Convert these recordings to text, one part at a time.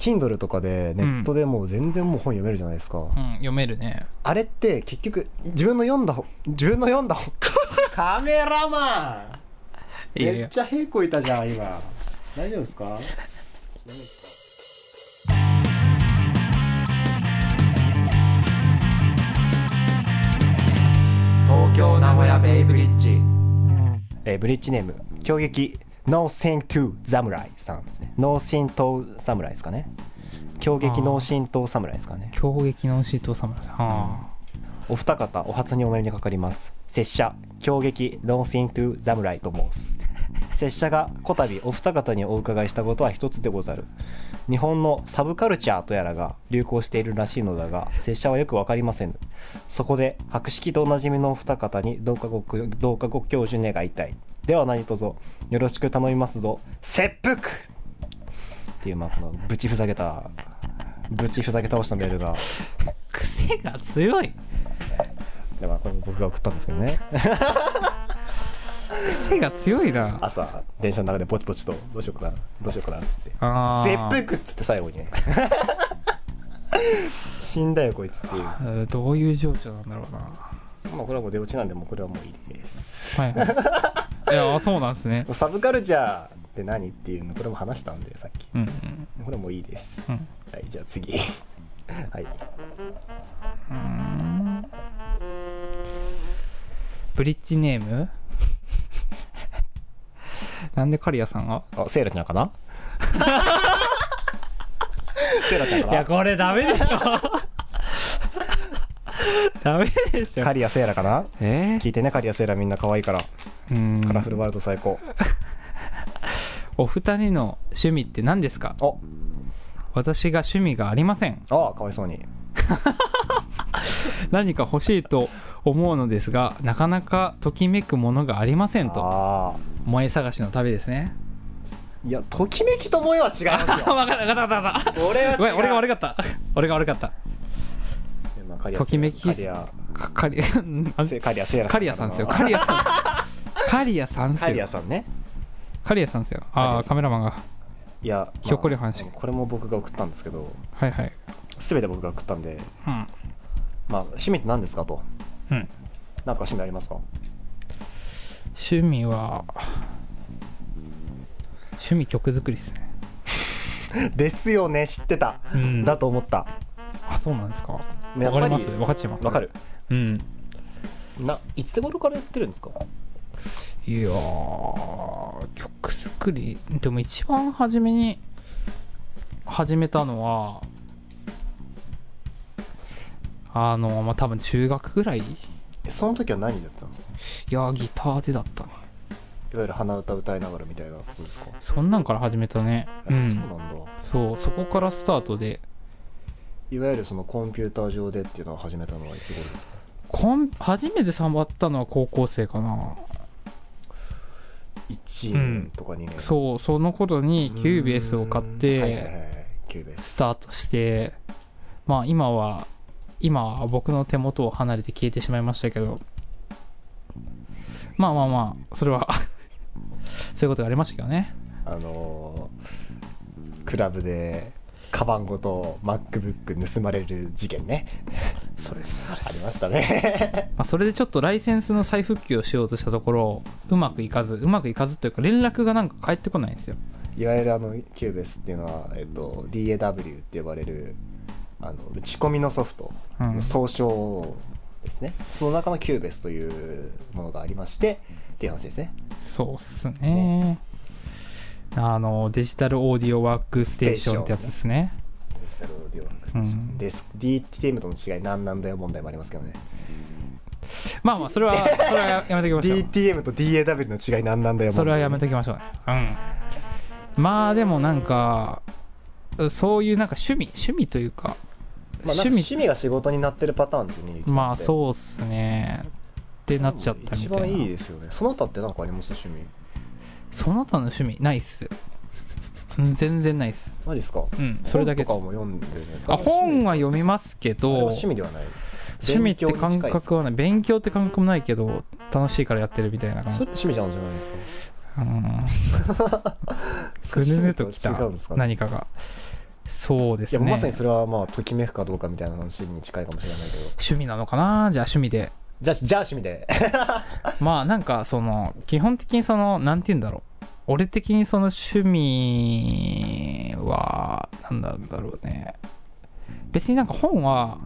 Kindle とかでネットでもう全然もう本読めるじゃないですか、うん、読めるね。あれって結局自分の読んだ本自分の読んだ本カメラマン！めっちゃ平行いたじゃん今。大丈夫ですか？大丈夫ですか？東京名古屋ベイブリッジ、えーブリッジネーム狂撃ノーセントゥ侍さんですね。ノーセント侍ですかね。狂撃ノーシント侍ですかね。強撃のシート侍さん。はお二方お初にお目にかかります。拙者狂撃ノーシントゥ侍と申す。拙者がこたびお二方にお伺いしたことは一つでござる。日本のサブカルチャーとやらが流行しているらしいのだが拙者はよくわかりません。そこで博識とおなじみのお二方にどうかごどうかご教授願いたいでは何卒よろしく頼みますぞ切腹っていうまあこのぶちふざけたぶちふざけ倒したメールがあ。癖が強い。でまあこれも僕が送ったんですけどね癖が強いな。朝電車の中でポチポチとどうしようかなどうしようかなっつってあ切ー腹っつって最後にね 死んだよこいつっていうどういう情緒なんだろうな。あこれはもう出落ちなんでもうこれはもういいですはいはい。いや、そうなんですね。サブカルチャーって何っていうのこれも話したんでさっき。うんうん。これもういいです。うん。はいじゃあ次。はい。ブリッジネーム？なんで刈谷さんが？あセイラちゃんかな？セイラちゃんかいや、なこれダメでしょ。ダメでしょ。カリアセイラかな？え？聞いてねカリアセイラみんな可愛いからうんカラフルワールド最高 お二人の趣味って何ですか？お私が趣味がありません。あかわいそうに 何か欲しいと思うのですが、なかなかときめくものがありませんと。ああ萌え探しの旅ですね。いやときめきと萌えは違いますよわかったわかったわかった。それは違う俺が悪かった。俺が悪かった。まあカリアときめきカリアかカリア、せカリアセイラカリアさんですよ。カリアさん。カリアさんっすカリアよ。さんねカリアさんですよ。ああ、カメラマンが。いや、まあひょっこり話これも僕が送ったんですけどはいはい。全て僕が送ったんでうん。まあ趣味って何ですかとうん。なんか趣味ありますか？趣味は、趣味曲作りですね。ですよね知ってた、うんだと思ったあ、そうなんですか。わやっぱりかります？分かっちゃいます。わかるうん。ないつ頃からやってるんですか？いやー、曲作り、でも一番初めに始めたのは、あの、まあ、多分中学ぐらいその時は何やってたんですか？やー、ギターでだったね。いわゆる鼻歌歌いながらみたいなことですか？そんなんから始めたね。う。やっぱそうんなんだ、そう、そこからスタートで、いわゆるそのコンピューター上でっていうのを始めたのはいつ頃ですか？こん初めて触ったのは高校生かな。1年とか2年、そう、その頃に Cubase を買っうーん。はいはいはいて、ス。スタートして、まあ今は、今は僕の手元を離れて消えてしまいましたけど、まあまあまあ、それは そういうことがありましたけどね。あのークラブでカバンごと MacBook 盗まれる事件ね。それそれ。ありましたね。まあ、それでちょっとライセンスの再復旧をしようとしたところ、うまくいかず、うまくいかずというか、連絡がなんか返ってこないんですよ。いわゆるあの Cubase っていうのは、えっと、DAW って呼ばれるあの打ち込みのソフトうん。の総称ですね、その中の Cubase というものがありましてっていう話ですね。そうっすね。あの、 Digital Audio Workstation ってやつですね。 Digital Audio Workstation うんです DTM との違い何なんだよ問題もありますけどねまあまあ、それは、それはやめときましょう。DTM と DAW の違い何なんだよ問題それはやめときましょうね。うん。まあでもなんか、そういうなんか趣味、趣味というか、まあ、なんか趣味が仕事になってるパターンですよねまあそうっすね。ってなっちゃったみ一たいな。番いいですよねその他って何かあります？趣味その他の趣味、ないっす。うん全然ないっす。マジですか？うん、それだけです本とか。も読んでるじゃないですか？あ、本は読みますけあれはど、趣味ではない趣味って感覚はね、勉強って感覚もないけど、楽しいからやってるみたいな感じそれって。趣味じゃんじゃないですか？うん。ぐぬぬときた違うんですか？ね何かが。そうですねいやまさにそれはまあときめくかどうかみたいな話に近いかもしれないけど趣味なのかな？じゃあ趣味でじゃあじゃあ趣味で。まあなんかその基本的にそのなんて言うんだろう。俺的にその趣味はなんだろうね。別になんか本は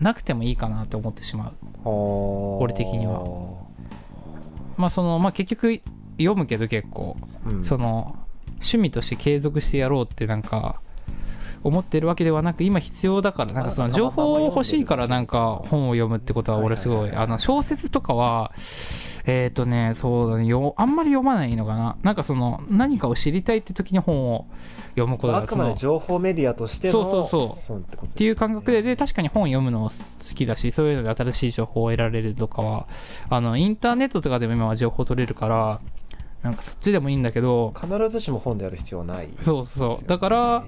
なくてもいいかなって思ってしまう。俺的には。まあそのまあ結局読むけど結構、うん、その趣味として継続してやろうってなんか思ってるわけではなく今必要だからなんかその情報欲しいからなんか本を読むってことは俺すごいあの小説とかはえっ、ー、とねそうだねよあんまり読まないのかな。なんかその何かを知りたいって時に本を読むことがあくまで情報メディアとしてのそうそうそう。っていう感覚でで確かに本読むの好きだしそういうので新しい情報を得られるとかはあのインターネットとかでも今は情報取れるからなんかそっちでもいいんだけど必ずしも本である必要はない、そうそう。だから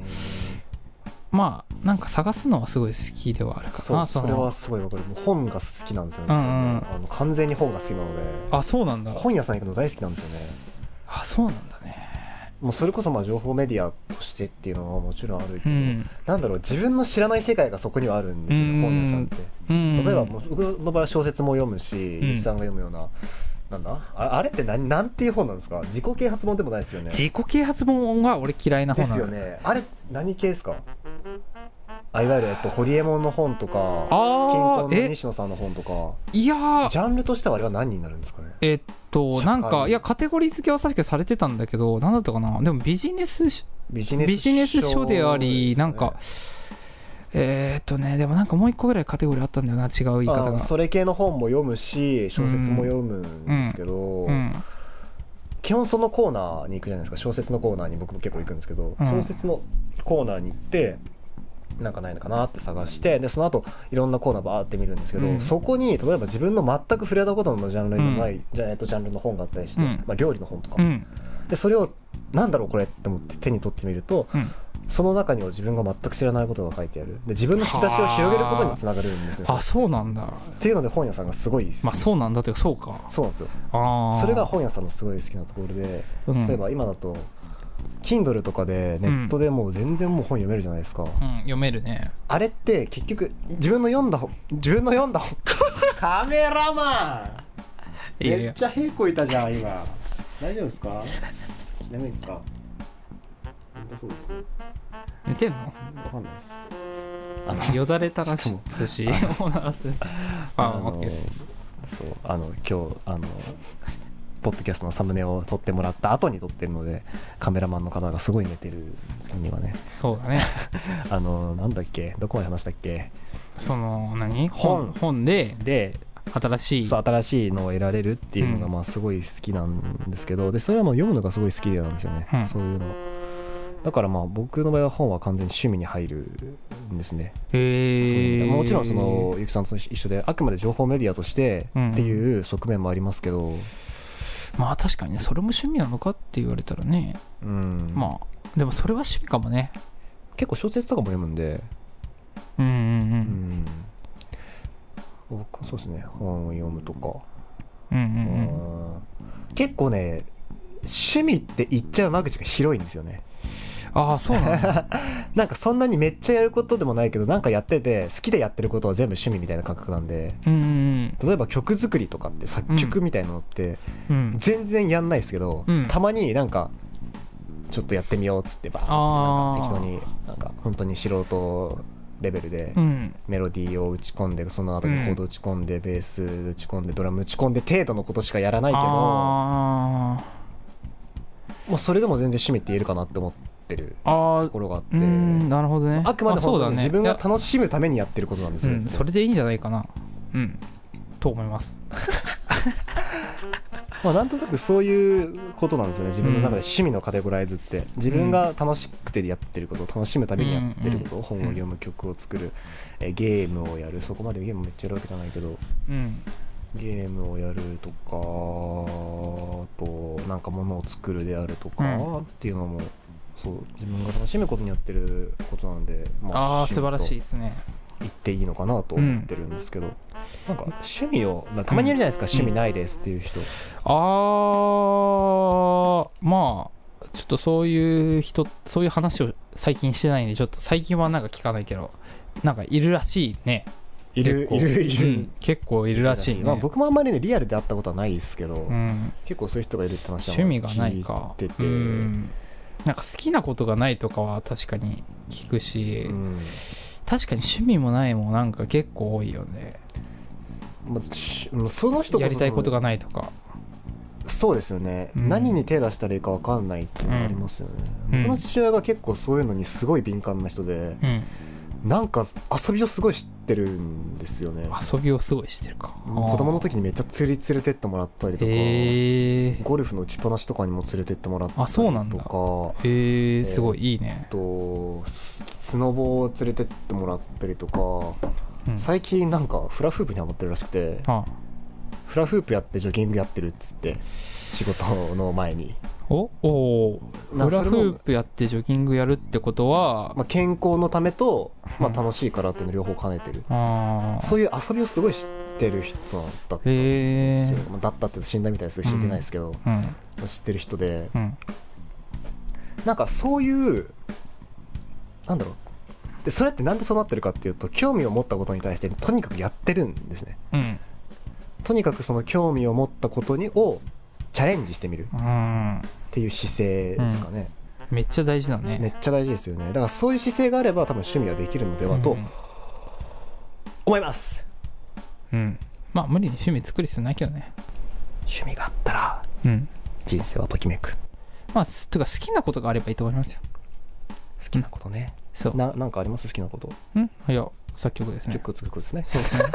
まあなんか探すのはすごい好きではあるかなそうそれはすごいわかる。本が好きなんですよね、うんうんあの完全に本が好きなので。あそうなんだ。本屋さん行くの大好きなんですよね。あそうなんだね。もうそれこそまあ情報メディアとしてっていうのはもちろんあるけど、うん。なんだろう自分の知らない世界がそこにはあるんですよね、うん。本屋さんって。うん。例えば僕の場合は小説も読むし、ん。ゆきさんが読むようななんだ？ああれって何なんていう本なんですか？自己啓発本でもないですよね。自己啓発本は俺嫌いなで本なのすよね。あれ何系ですか？あいわゆる、えっと、ホリエモンの本とかあの西野さんの本とか。いやー。ジャンルとしてはあれは何になるんですかね？えっとなんかいやカテゴリー付けは確かされてたんだけど何だったかな？でもビジネスしビジネスビジネス書でありねなんかえーっとねでもなんかもう一個ぐらいカテゴリーあったんだよな違う言い方が。あそれ系の本も読むし小説も読むんですけど、うん。基本そのコーナーに行くじゃないですか。小説のコーナーに僕も結構行くんですけど、うん。小説のコーナーに行ってなんかないのかなって探してでその後いろんなコーナーバーって見るんですけど、うん。そこに例えば自分の全く触れたことのジャンルのない、じゃえっとジャンルの本があったりして、うん。まあ、料理の本とか、うん。でそれをなんだろうこれって思って手に取ってみるとうん。その中には自分が全く知らないことが書いてある。で自分の引き出しを広げることにつながるんですね。あ。そうなんだ。っていうので本屋さんがすごいまあそうなんだ。っていうかそうか。そうなんですよ。ああそれが本屋さんのすごい好きなところでうん。例えば今だと Kindle とかでネットでもう全然もう本読めるじゃないですか、うん。読めるね。あれって結局自分の読んだ本自分の読んだ本。カメラマン！めっちゃ平行いたじゃん今。大丈夫ですか？眠いですか？本当そうですね。寝てんの？わかんないです。あのよだれたらし。寿司を鳴らす。あの OK です。そうあの今日あのポッドキャストのサムネを撮ってもらった後に撮ってるのでカメラマンの方がすごい寝てるんですけど今ね。そうだね。あのなんだっけ？どこまで話したっけ？その何？本。本でで新しい。そう新しいのを得られるっていうのがうん。まあすごい好きなんですけどでそれはもう読むのがすごい好きなんですよね、うん。そういうのだからまあ僕の場合は本は完全に趣味に入るんですね、へもちろんそのゆきさんと一緒であくまで情報メディアとしてうんっていう側面もありますけど、まあ確かにねそれも趣味なのかって言われたらね。うん。まあでもそれは趣味かもね。結構小説とかも読むんで、うんうんううん。そうですね本を読むとか、うんうんうん。うん。結構ね趣味って言っちゃう間口が広いんですよねああそうなんだ。なんかそんなにめっちゃやることでもないけどなんかやってて好きでやってることは全部趣味みたいな感覚なんで。うんうん例えば曲作りとかって作曲みたいなのってうん。全然やんないですけど、うん。たまになんかちょっとやってみようっつってばーってあー。なんか適当になんか本当に素人レベルでうん。メロディーを打ち込んでその後にコード打ち込んで、ベース打ち込んでドラム打ち込んで程度のことしかやらないけどあもうそれでも全然趣味って言えるかなって思ってるーあーところがあって。なるほどね。あくまで本当にそうだね。いや自分が楽しむためにやってることなんですよ、うんそれでいいんじゃないかな。うん。と思います。まあ、なんとなくそういうことなんですよね。自分の中で趣味のカテゴライズって。自分が楽しくてやってること楽しむためにやってること、うん。本を読む曲を作る、えーゲームをやる。そこまでゲームめっちゃやるわけじゃないけど。うん。ゲームをやるとかあとなんか物を作るであるとか、うん。っていうのもそう自分が楽しむことにやってることなんで、まああ素晴らしいいですね。言っていいのかなと思ってるんですけど、なんか趣味をまあたまにいるじゃないですか、趣味ないですっていう人、あーまあちょっとそういう人そういう話を最近してないんでちょっと最近はなんか聞かないけどなんかいるらしいね。いるいるいる、うん結構いるらしいね、まあ、僕もあんまりねリアルで会ったことはないですけど、うん、結構そういう人がいるって話は趣味がないか。聞いてて、うんなんか好きなことがないとかは確かに聞くし、うん。確かに趣味もないもなんか結構多いよね。まあしその人やりたいことがないとか。そうですよね、うん。何に手出したらいいか分かんないっていうのがありますよね、うん。僕の父親が結構そういうのにすごい敏感な人で、うんなんか遊びをすごい知ってるんですよね。遊びをすごいしてるか。子供の時にめっちゃ釣り連れてってもらったりとか、へえゴルフの打ちっぱなしとかにも連れてってもらったりとか。あそうなんだ。へえすごいいいね。あとススノボを連れてってもらったりとか、うん。最近なんかフラフープにハマってるらしくてあ。フラフープやってジョギングやってるっつって仕事の前に、おおなフラフープやってジョギングやるってことはまあ、健康のためと、まあ、うん楽しいからっていうの両方兼ねてる、ああそういう遊びをすごい知ってる人だったんですよ、へえまあだったって死んだみたいですけど死んでないですけど、うん。知ってる人で。うん。なんかそういうなんだろう。でそれってなんでそうなってるかっていうと興味を持ったことに対してとにかくやってるんですね。うん。とにかくその興味を持ったことにをチャレンジしてみるっうんていう姿勢ですかね、めっちゃ大事だね。めっちゃ大事ですよね。だからそういう姿勢があれば多分趣味はできるのではとうん。思います、うん。まあ無理に趣味作る必要ないけどね。趣味があったらうん。人生はときめく。まあすてか好きなことがあればいいと思いますよ。好きなことね。そう。ななんかあります？好きなこと。うん？いや作曲ですね。曲作ることですね。そうですね